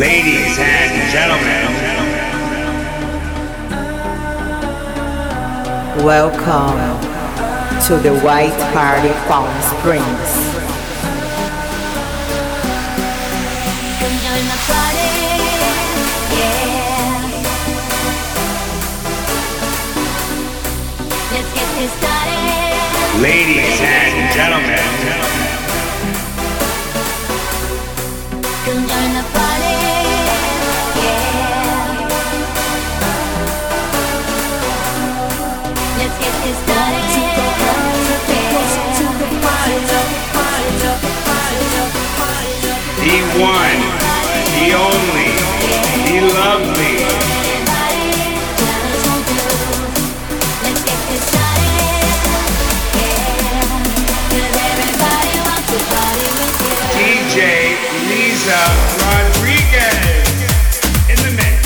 Ladies and gentlemen, welcome to the White Party Palm Springs. Come join the party, yeah. Let's get this started. ladies and gentlemen, Come join the party, to party with you. DJ Liza Rodriguez in the mix.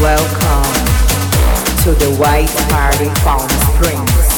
Welcome to the White Party Palm Springs.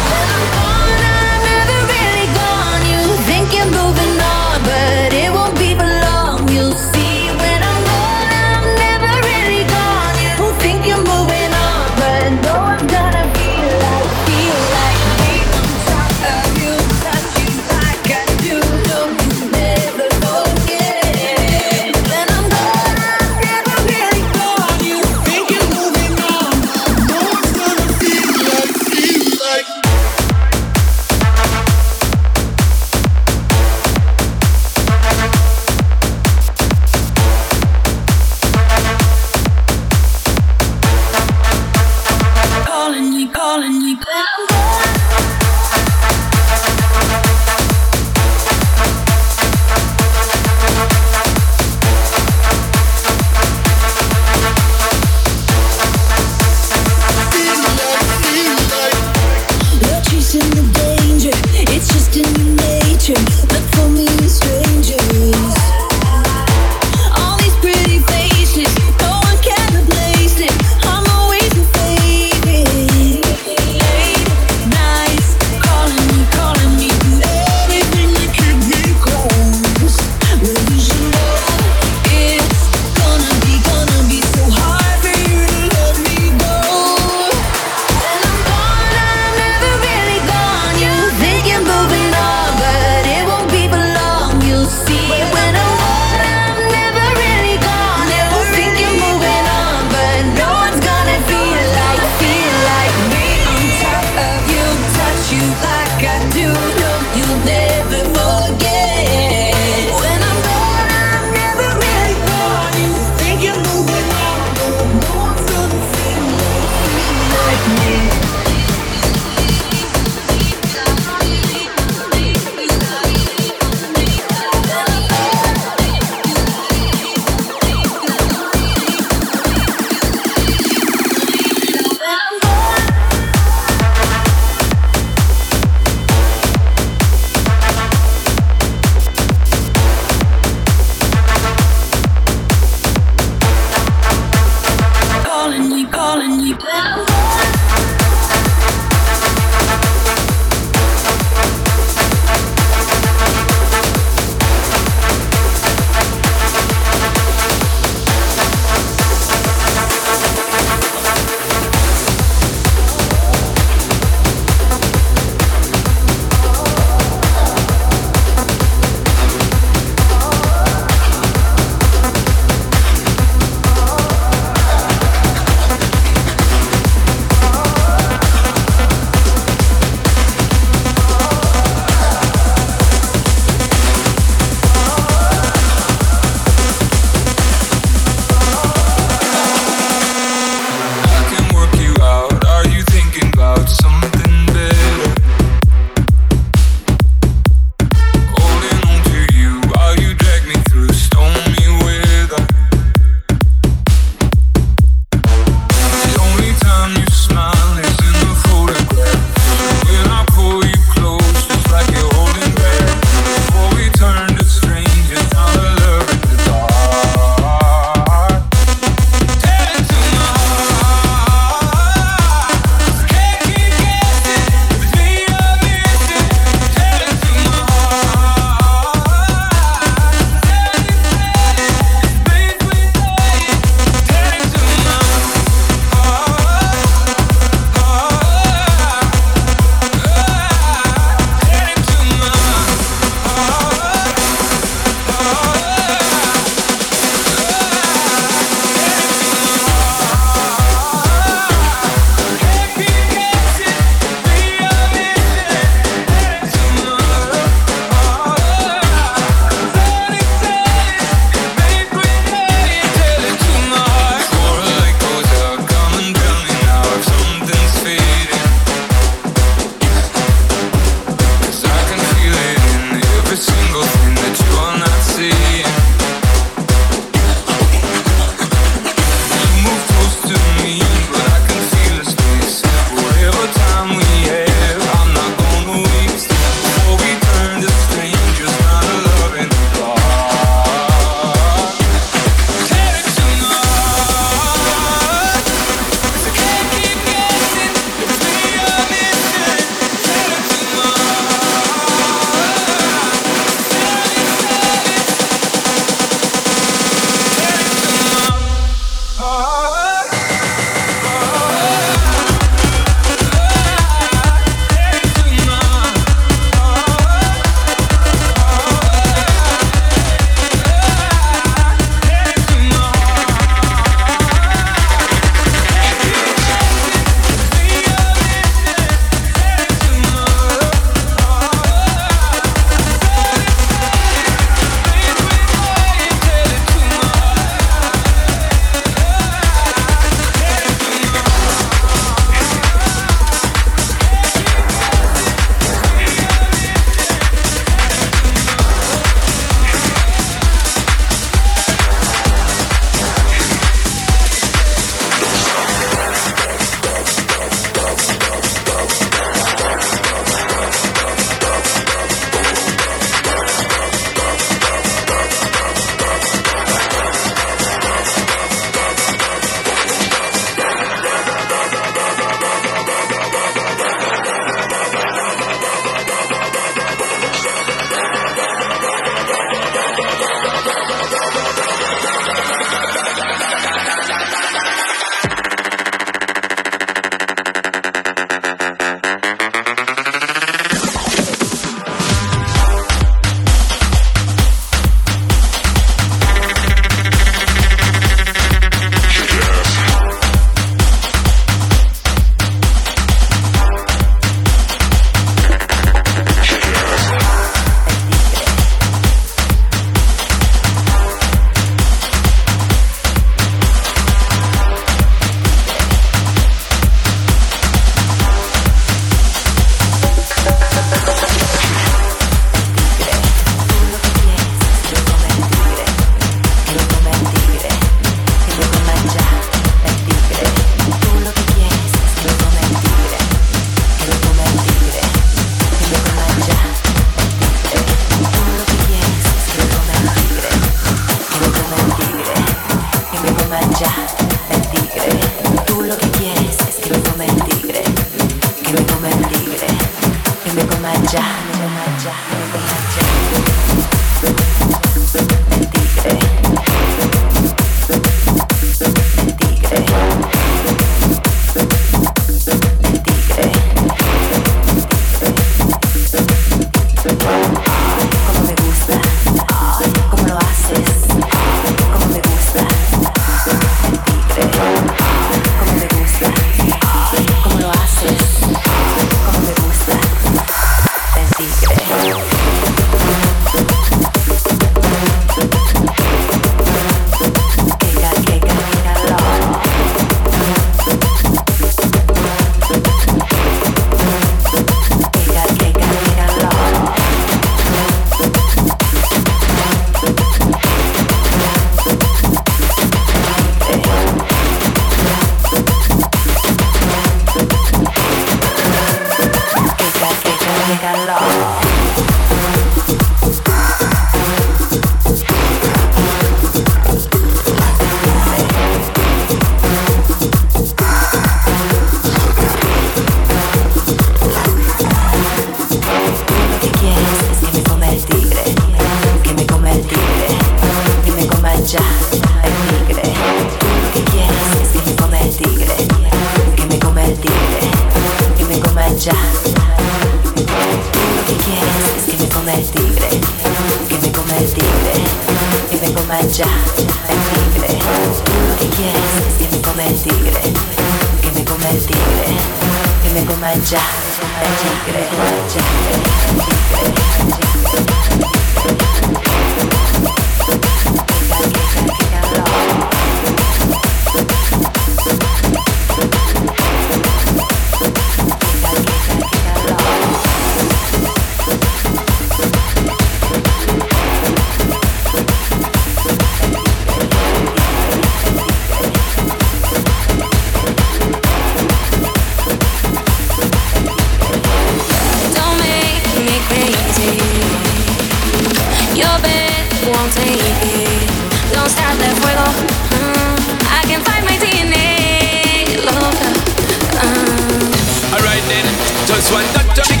I can find my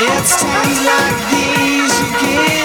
It's times like these, time and